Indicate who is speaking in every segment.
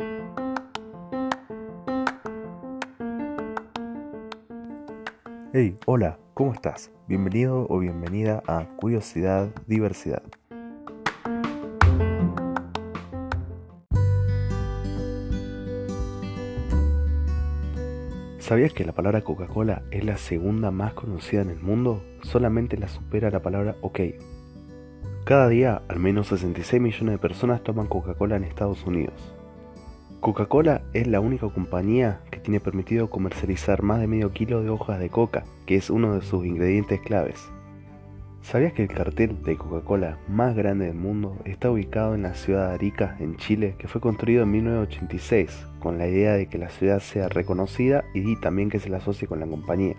Speaker 1: Hey, hola, ¿cómo estás? Bienvenido o bienvenida a Curiosidad Diversidad. ¿Sabías que la palabra Coca-Cola es la segunda más conocida en el mundo? Solamente la supera la palabra OK. Cada día, al menos 66 millones de personas toman Coca-Cola en Estados Unidos. Coca-Cola es la única compañía que tiene permitido comercializar más de medio kilo de hojas de coca, que es uno de sus ingredientes claves. ¿Sabías que el cartel de Coca-Cola más grande del mundo está ubicado en la ciudad de Arica, en Chile, que fue construido en 1986, con la idea de que la ciudad sea reconocida y también que se la asocie con la compañía?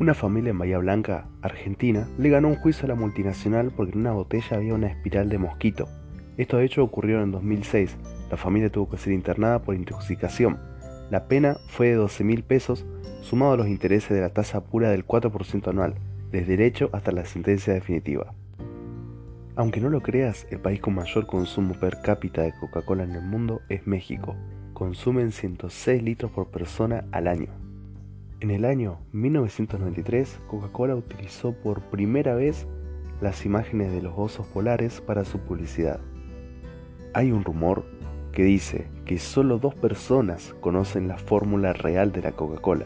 Speaker 1: Una familia en Bahía Blanca, Argentina, le ganó un juicio a la multinacional porque en una botella había una espiral de mosquito. Esto de hecho ocurrió en 2006, la familia tuvo que ser internada por intoxicación. La pena fue de 12 mil pesos, sumado a los intereses de la tasa pura del 4% anual, desde derecho hasta la sentencia definitiva. Aunque no lo creas, el país con mayor consumo per cápita de Coca-Cola en el mundo es México. Consumen 106 litros por persona al año. En el año 1993, Coca-Cola utilizó por primera vez las imágenes de los osos polares para su publicidad. Hay un rumor que dice que solo dos personas conocen la fórmula real de la Coca-Cola.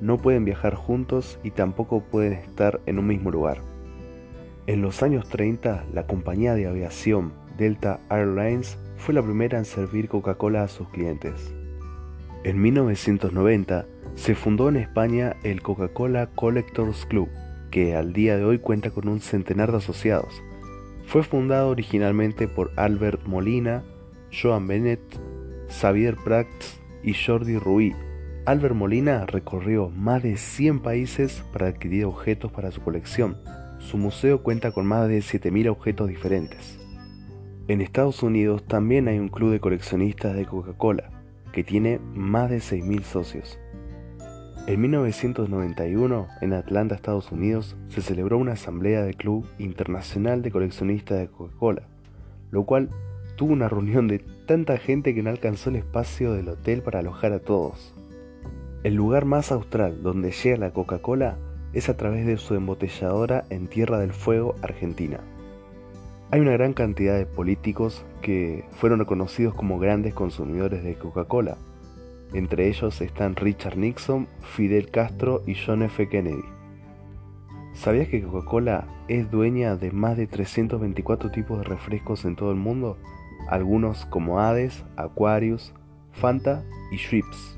Speaker 1: No pueden viajar juntos y tampoco pueden estar en un mismo lugar. En los años 30, la compañía de aviación Delta Airlines fue la primera en servir Coca-Cola a sus clientes. En 1990 se fundó en España el Coca-Cola Collectors Club, que al día de hoy cuenta con un centenar de asociados. Fue fundado originalmente por Albert Molina, Joan Bennett, Xavier Prats y Jordi Ruiz. Albert Molina recorrió más de 100 países para adquirir objetos para su colección. Su museo cuenta con más de 7.000 objetos diferentes. En Estados Unidos también hay un club de coleccionistas de Coca-Cola, que tiene más de 6.000 socios. En 1991, en Atlanta, Estados Unidos, se celebró una asamblea del Club Internacional de Coleccionistas de Coca-Cola, lo cual tuvo una reunión de tanta gente que no alcanzó el espacio del hotel para alojar a todos. El lugar más austral donde llega la Coca-Cola es a través de su embotelladora en Tierra del Fuego, Argentina. Hay una gran cantidad de políticos que fueron reconocidos como grandes consumidores de Coca-Cola. Entre ellos están Richard Nixon, Fidel Castro y John F. Kennedy. ¿Sabías que Coca-Cola es dueña de más de 324 tipos de refrescos en todo el mundo? Algunos como Hades, Aquarius, Fanta y Shrips.